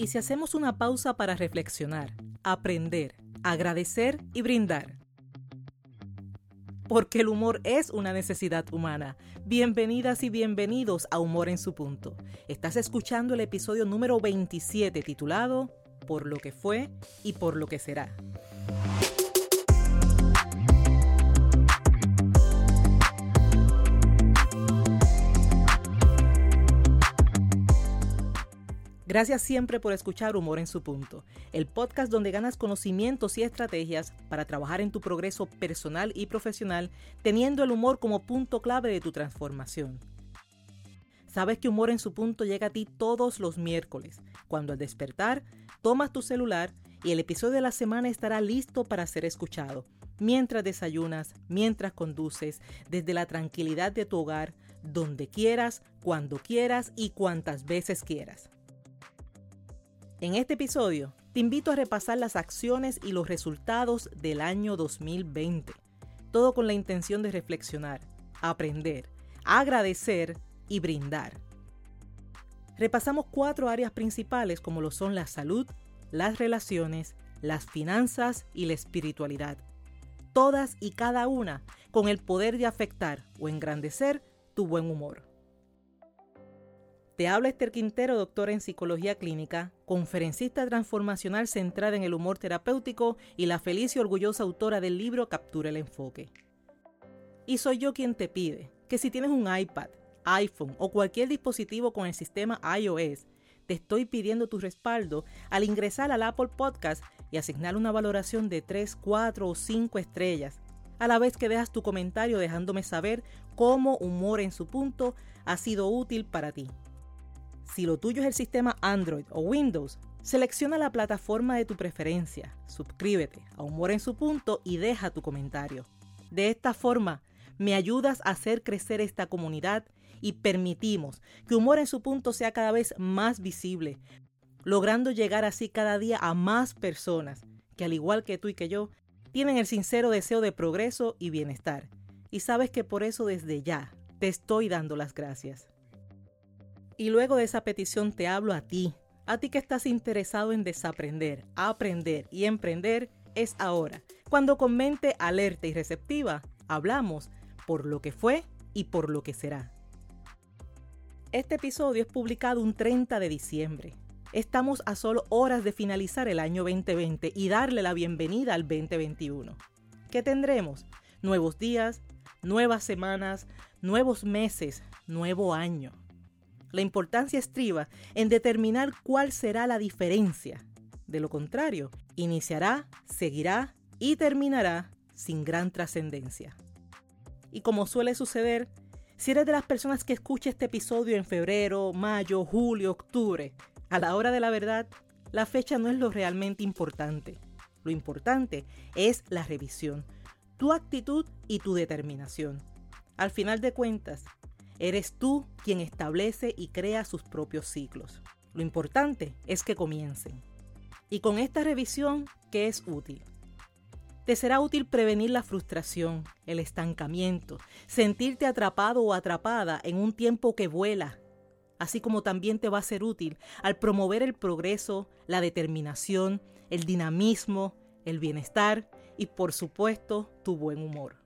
¿Y si hacemos una pausa para reflexionar, aprender, agradecer y brindar? Porque el humor es una necesidad humana. Bienvenidas y bienvenidos a Humor en su punto. Estás escuchando el episodio número 27 titulado Por lo que fue y por lo que será. Gracias siempre por escuchar Humor en su punto, el podcast donde ganas conocimientos y estrategias para trabajar en tu progreso personal y profesional, teniendo el humor como punto clave de tu transformación. Sabes que Humor en su punto llega a ti todos los miércoles, cuando al despertar tomas tu celular y el episodio de la semana estará listo para ser escuchado, mientras desayunas, mientras conduces, desde la tranquilidad de tu hogar, donde quieras, cuando quieras y cuantas veces quieras. En este episodio te invito a repasar las acciones y los resultados del año 2020, todo con la intención de reflexionar, aprender, agradecer y brindar. Repasamos cuatro áreas principales como lo son la salud, las relaciones, las finanzas y la espiritualidad, todas y cada una con el poder de afectar o engrandecer tu buen humor. Te habla Esther Quintero, doctora en psicología clínica, conferencista transformacional centrada en el humor terapéutico y la feliz y orgullosa autora del libro Captura el enfoque. Y soy yo quien te pide que si tienes un iPad, iPhone o cualquier dispositivo con el sistema iOS, te estoy pidiendo tu respaldo al ingresar al Apple Podcast y asignar una valoración de 3, 4 o 5 estrellas, a la vez que dejas tu comentario dejándome saber cómo Humor en su punto ha sido útil para ti. Si lo tuyo es el sistema Android o Windows, selecciona la plataforma de tu preferencia, suscríbete a Humor en su punto y deja tu comentario. De esta forma, me ayudas a hacer crecer esta comunidad y permitimos que Humor en su punto sea cada vez más visible, logrando llegar así cada día a más personas que al igual que tú y que yo, tienen el sincero deseo de progreso y bienestar. Y sabes que por eso desde ya te estoy dando las gracias. Y luego de esa petición te hablo a ti, a ti que estás interesado en desaprender, aprender y emprender, es ahora, cuando con mente alerta y receptiva, hablamos por lo que fue y por lo que será. Este episodio es publicado un 30 de diciembre. Estamos a solo horas de finalizar el año 2020 y darle la bienvenida al 2021. ¿Qué tendremos? Nuevos días, nuevas semanas, nuevos meses, nuevo año. La importancia estriba en determinar cuál será la diferencia. De lo contrario, iniciará, seguirá y terminará sin gran trascendencia. Y como suele suceder, si eres de las personas que escucha este episodio en febrero, mayo, julio, octubre, a la hora de la verdad, la fecha no es lo realmente importante. Lo importante es la revisión, tu actitud y tu determinación. Al final de cuentas, Eres tú quien establece y crea sus propios ciclos. Lo importante es que comiencen. Y con esta revisión, ¿qué es útil? Te será útil prevenir la frustración, el estancamiento, sentirte atrapado o atrapada en un tiempo que vuela, así como también te va a ser útil al promover el progreso, la determinación, el dinamismo, el bienestar y por supuesto tu buen humor.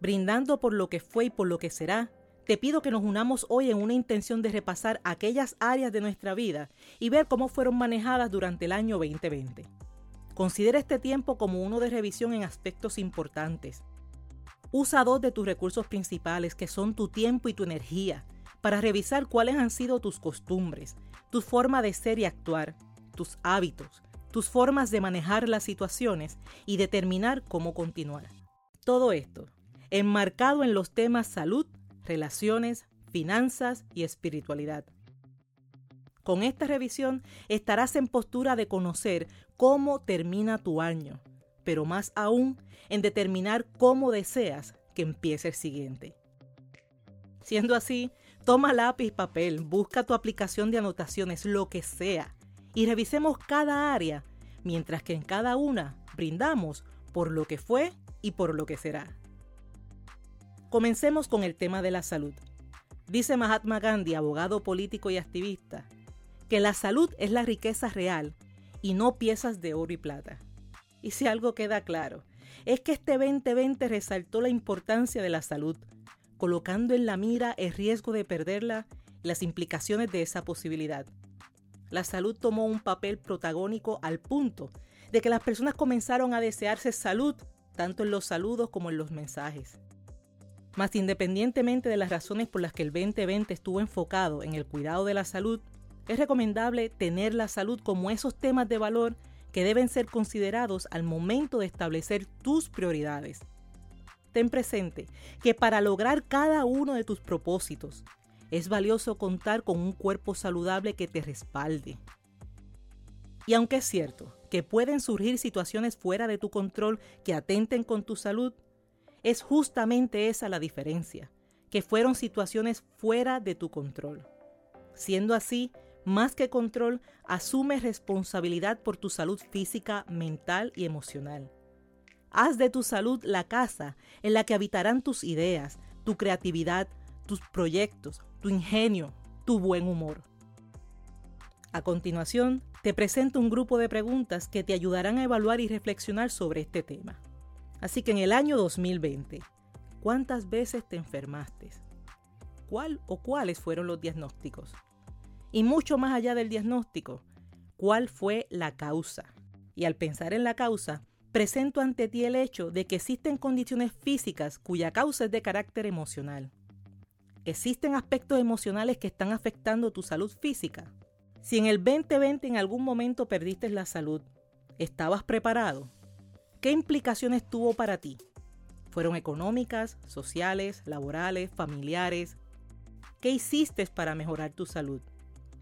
Brindando por lo que fue y por lo que será, te pido que nos unamos hoy en una intención de repasar aquellas áreas de nuestra vida y ver cómo fueron manejadas durante el año 2020. Considera este tiempo como uno de revisión en aspectos importantes. Usa dos de tus recursos principales, que son tu tiempo y tu energía, para revisar cuáles han sido tus costumbres, tu forma de ser y actuar, tus hábitos, tus formas de manejar las situaciones y determinar cómo continuar. Todo esto, enmarcado en los temas salud, relaciones, finanzas y espiritualidad. Con esta revisión estarás en postura de conocer cómo termina tu año, pero más aún en determinar cómo deseas que empiece el siguiente. Siendo así, toma lápiz papel, busca tu aplicación de anotaciones, lo que sea, y revisemos cada área, mientras que en cada una brindamos por lo que fue y por lo que será. Comencemos con el tema de la salud. Dice Mahatma Gandhi, abogado político y activista, que la salud es la riqueza real y no piezas de oro y plata. Y si algo queda claro, es que este 2020 resaltó la importancia de la salud, colocando en la mira el riesgo de perderla y las implicaciones de esa posibilidad. La salud tomó un papel protagónico al punto de que las personas comenzaron a desearse salud, tanto en los saludos como en los mensajes. Mas independientemente de las razones por las que el 2020 estuvo enfocado en el cuidado de la salud, es recomendable tener la salud como esos temas de valor que deben ser considerados al momento de establecer tus prioridades. Ten presente que para lograr cada uno de tus propósitos, es valioso contar con un cuerpo saludable que te respalde. Y aunque es cierto que pueden surgir situaciones fuera de tu control que atenten con tu salud, es justamente esa la diferencia, que fueron situaciones fuera de tu control. Siendo así, más que control, asume responsabilidad por tu salud física, mental y emocional. Haz de tu salud la casa en la que habitarán tus ideas, tu creatividad, tus proyectos, tu ingenio, tu buen humor. A continuación, te presento un grupo de preguntas que te ayudarán a evaluar y reflexionar sobre este tema. Así que en el año 2020, ¿cuántas veces te enfermaste? ¿Cuál o cuáles fueron los diagnósticos? Y mucho más allá del diagnóstico, ¿cuál fue la causa? Y al pensar en la causa, presento ante ti el hecho de que existen condiciones físicas cuya causa es de carácter emocional. ¿Existen aspectos emocionales que están afectando tu salud física? Si en el 2020 en algún momento perdiste la salud, ¿estabas preparado? ¿Qué implicaciones tuvo para ti? ¿Fueron económicas, sociales, laborales, familiares? ¿Qué hiciste para mejorar tu salud?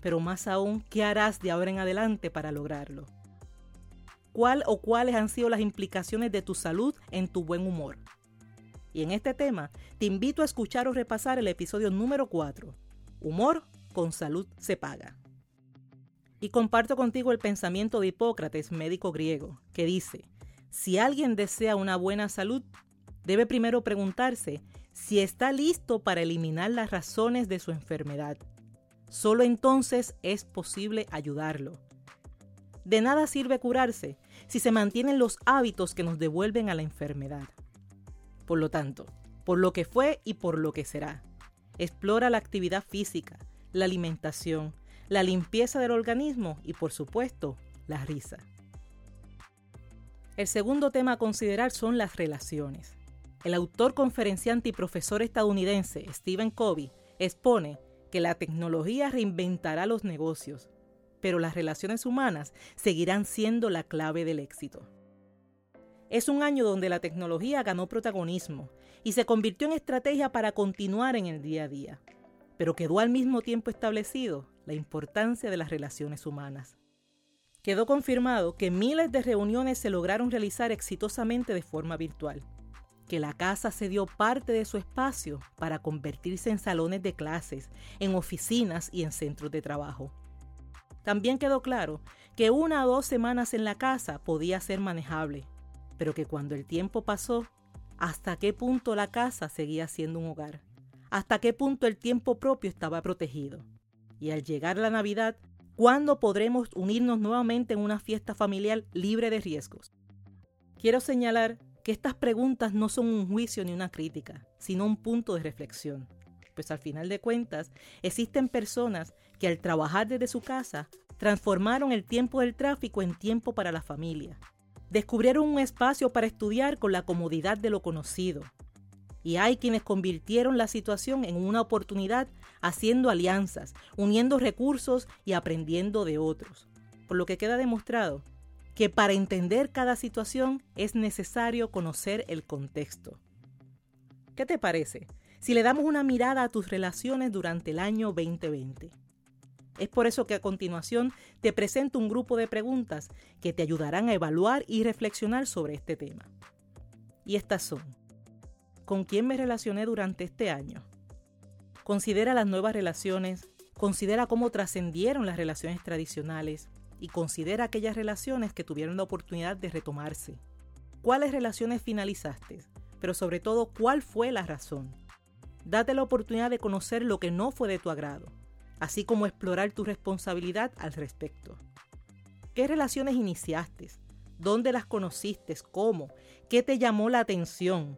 Pero más aún, ¿qué harás de ahora en adelante para lograrlo? ¿Cuál o cuáles han sido las implicaciones de tu salud en tu buen humor? Y en este tema, te invito a escuchar o repasar el episodio número 4, Humor con salud se paga. Y comparto contigo el pensamiento de Hipócrates, médico griego, que dice, si alguien desea una buena salud, debe primero preguntarse si está listo para eliminar las razones de su enfermedad. Solo entonces es posible ayudarlo. De nada sirve curarse si se mantienen los hábitos que nos devuelven a la enfermedad. Por lo tanto, por lo que fue y por lo que será. Explora la actividad física, la alimentación, la limpieza del organismo y por supuesto la risa. El segundo tema a considerar son las relaciones. El autor conferenciante y profesor estadounidense Stephen Covey expone que la tecnología reinventará los negocios, pero las relaciones humanas seguirán siendo la clave del éxito. Es un año donde la tecnología ganó protagonismo y se convirtió en estrategia para continuar en el día a día, pero quedó al mismo tiempo establecido la importancia de las relaciones humanas. Quedó confirmado que miles de reuniones se lograron realizar exitosamente de forma virtual, que la casa se dio parte de su espacio para convertirse en salones de clases, en oficinas y en centros de trabajo. También quedó claro que una o dos semanas en la casa podía ser manejable, pero que cuando el tiempo pasó, hasta qué punto la casa seguía siendo un hogar, hasta qué punto el tiempo propio estaba protegido. Y al llegar la Navidad, ¿cuándo podremos unirnos nuevamente en una fiesta familiar libre de riesgos? Quiero señalar que estas preguntas no son un juicio ni una crítica, sino un punto de reflexión. Pues al final de cuentas, existen personas que al trabajar desde su casa transformaron el tiempo del tráfico en tiempo para la familia, descubrieron un espacio para estudiar con la comodidad de lo conocido. Y hay quienes convirtieron la situación en una oportunidad haciendo alianzas, uniendo recursos y aprendiendo de otros. Por lo que queda demostrado que para entender cada situación es necesario conocer el contexto. ¿Qué te parece si le damos una mirada a tus relaciones durante el año 2020? Es por eso que a continuación te presento un grupo de preguntas que te ayudarán a evaluar y reflexionar sobre este tema. Y estas son, ¿con quién me relacioné durante este año? Considera las nuevas relaciones, considera cómo trascendieron las relaciones tradicionales y considera aquellas relaciones que tuvieron la oportunidad de retomarse. ¿Cuáles relaciones finalizaste? Pero sobre todo, ¿cuál fue la razón? Date la oportunidad de conocer lo que no fue de tu agrado así como explorar tu responsabilidad al respecto. ¿Qué relaciones iniciaste? ¿Dónde las conociste? ¿Cómo? ¿Qué te llamó la atención?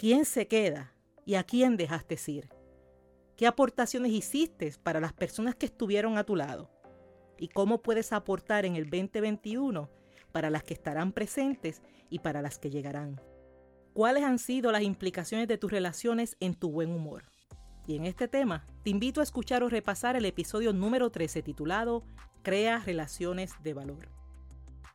¿Quién se queda? ¿Y a quién dejaste ir? ¿Qué aportaciones hiciste para las personas que estuvieron a tu lado? ¿Y cómo puedes aportar en el 2021 para las que estarán presentes y para las que llegarán? ¿Cuáles han sido las implicaciones de tus relaciones en tu buen humor? Y en este tema, te invito a escuchar o repasar el episodio número 13 titulado Crea relaciones de valor.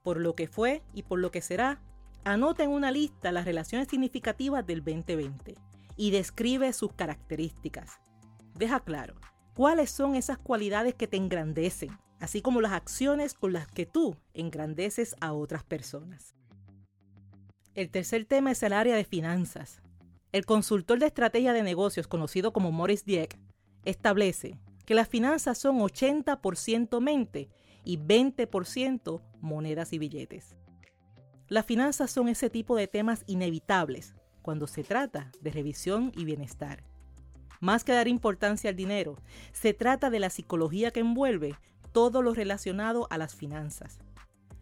Por lo que fue y por lo que será, anota en una lista las relaciones significativas del 2020 y describe sus características. Deja claro cuáles son esas cualidades que te engrandecen, así como las acciones con las que tú engrandeces a otras personas. El tercer tema es el área de finanzas. El consultor de estrategia de negocios conocido como Morris Dieck establece que las finanzas son 80% mente y 20% monedas y billetes. Las finanzas son ese tipo de temas inevitables cuando se trata de revisión y bienestar. Más que dar importancia al dinero, se trata de la psicología que envuelve todo lo relacionado a las finanzas.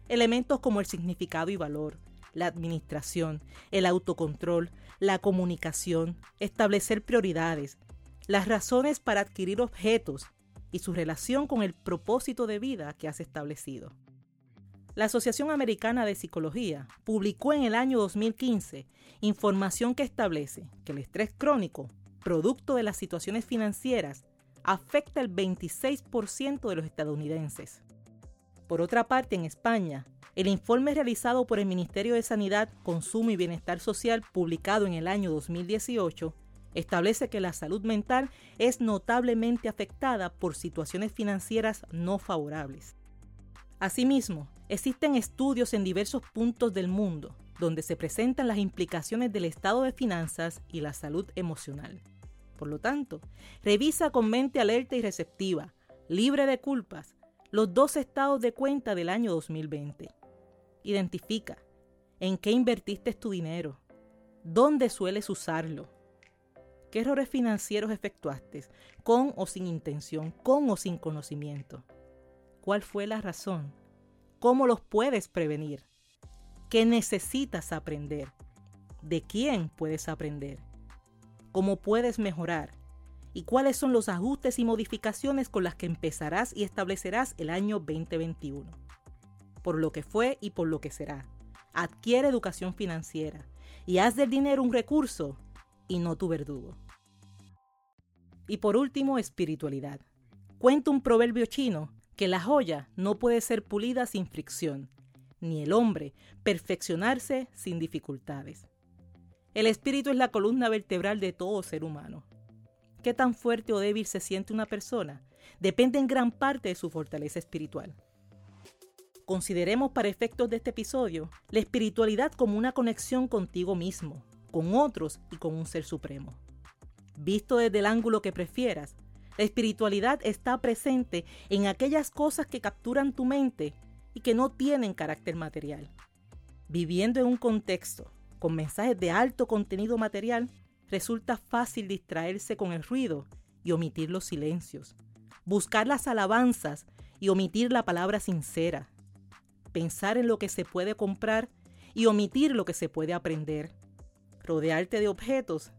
Elementos como el significado y valor, la administración, el autocontrol, la comunicación, establecer prioridades, las razones para adquirir objetos y su relación con el propósito de vida que has establecido. La Asociación Americana de Psicología publicó en el año 2015 información que establece que el estrés crónico, producto de las situaciones financieras, afecta el 26% de los estadounidenses. Por otra parte, en España, el informe realizado por el Ministerio de Sanidad, Consumo y Bienestar Social, publicado en el año 2018, establece que la salud mental es notablemente afectada por situaciones financieras no favorables. Asimismo, existen estudios en diversos puntos del mundo donde se presentan las implicaciones del estado de finanzas y la salud emocional. Por lo tanto, revisa con mente alerta y receptiva, libre de culpas, los dos estados de cuenta del año 2020 Identifica en qué invertiste tu dinero, dónde sueles usarlo, qué errores financieros efectuaste, con o sin intención, con o sin conocimiento. ¿Cuál fue la razón? ¿Cómo los puedes prevenir? ¿Qué necesitas aprender? ¿De quién puedes aprender? ¿Cómo puedes mejorar? ¿Y cuáles son los ajustes y modificaciones con las que empezarás y establecerás el año 2021? por lo que fue y por lo que será. Adquiere educación financiera y haz del dinero un recurso y no tu verdugo. Y por último, espiritualidad. Cuenta un proverbio chino que la joya no puede ser pulida sin fricción, ni el hombre perfeccionarse sin dificultades. El espíritu es la columna vertebral de todo ser humano. Qué tan fuerte o débil se siente una persona depende en gran parte de su fortaleza espiritual. Consideremos para efectos de este episodio la espiritualidad como una conexión contigo mismo, con otros y con un ser supremo. Visto desde el ángulo que prefieras, la espiritualidad está presente en aquellas cosas que capturan tu mente y que no tienen carácter material. Viviendo en un contexto con mensajes de alto contenido material, resulta fácil distraerse con el ruido y omitir los silencios, buscar las alabanzas y omitir la palabra sincera, pensar en lo que se puede comprar y omitir lo que se puede aprender, rodearte de objetos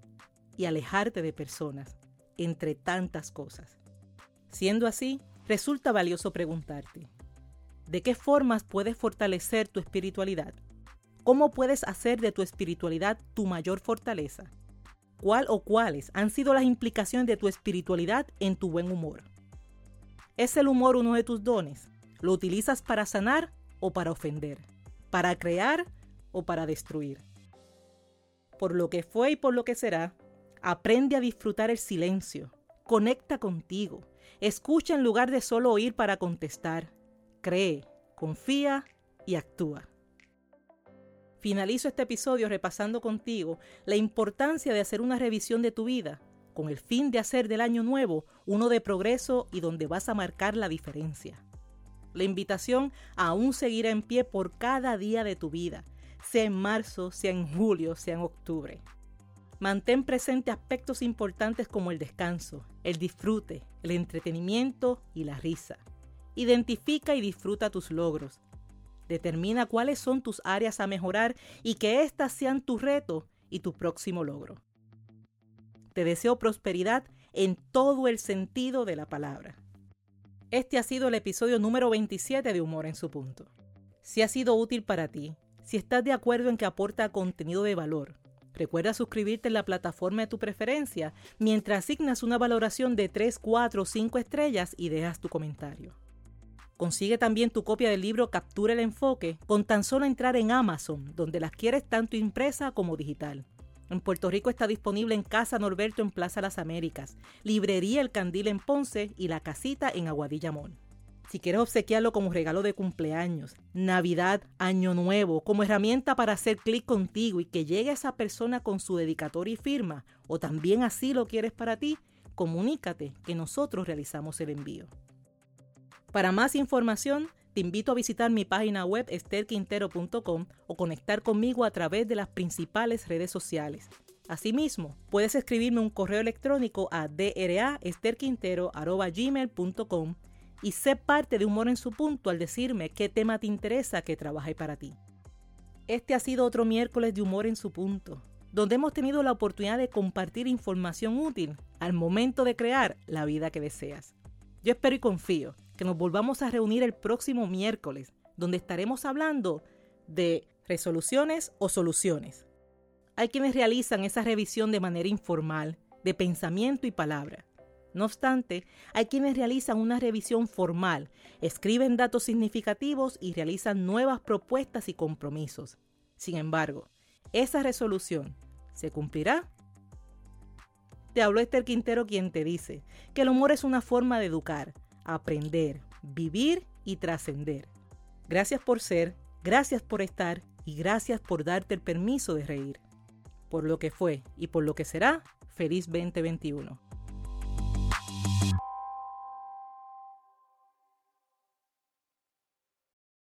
y alejarte de personas, entre tantas cosas. Siendo así, resulta valioso preguntarte, ¿de qué formas puedes fortalecer tu espiritualidad? ¿Cómo puedes hacer de tu espiritualidad tu mayor fortaleza? ¿Cuál o cuáles han sido las implicaciones de tu espiritualidad en tu buen humor? ¿Es el humor uno de tus dones? ¿Lo utilizas para sanar o para ofender, para crear o para destruir. Por lo que fue y por lo que será, aprende a disfrutar el silencio, conecta contigo, escucha en lugar de solo oír para contestar, cree, confía y actúa. Finalizo este episodio repasando contigo la importancia de hacer una revisión de tu vida con el fin de hacer del año nuevo uno de progreso y donde vas a marcar la diferencia la invitación aún seguir en pie por cada día de tu vida, sea en marzo, sea en julio, sea en octubre. Mantén presente aspectos importantes como el descanso, el disfrute, el entretenimiento y la risa. Identifica y disfruta tus logros. Determina cuáles son tus áreas a mejorar y que éstas sean tu reto y tu próximo logro. Te deseo prosperidad en todo el sentido de la palabra. Este ha sido el episodio número 27 de Humor en su punto. Si ha sido útil para ti, si estás de acuerdo en que aporta contenido de valor, recuerda suscribirte en la plataforma de tu preferencia mientras asignas una valoración de 3, 4 o 5 estrellas y dejas tu comentario. Consigue también tu copia del libro Captura el Enfoque con tan solo entrar en Amazon, donde las quieres tanto impresa como digital. En Puerto Rico está disponible en Casa Norberto en Plaza Las Américas, Librería El Candil en Ponce y La Casita en Aguadilla. Si quieres obsequiarlo como regalo de cumpleaños, Navidad, Año Nuevo, como herramienta para hacer clic contigo y que llegue a esa persona con su dedicatoria y firma, o también así lo quieres para ti, comunícate que nosotros realizamos el envío. Para más información, te invito a visitar mi página web esterquintero.com o conectar conmigo a través de las principales redes sociales. Asimismo, puedes escribirme un correo electrónico a draesterquintero.gmail.com y sé parte de Humor en su punto al decirme qué tema te interesa que trabaje para ti. Este ha sido otro miércoles de Humor en su punto, donde hemos tenido la oportunidad de compartir información útil al momento de crear la vida que deseas. Yo espero y confío que nos volvamos a reunir el próximo miércoles, donde estaremos hablando de resoluciones o soluciones. Hay quienes realizan esa revisión de manera informal, de pensamiento y palabra. No obstante, hay quienes realizan una revisión formal, escriben datos significativos y realizan nuevas propuestas y compromisos. Sin embargo, esa resolución se cumplirá. Te habló Esther Quintero quien te dice que el humor es una forma de educar, aprender, vivir y trascender. Gracias por ser, gracias por estar y gracias por darte el permiso de reír. Por lo que fue y por lo que será, feliz 2021.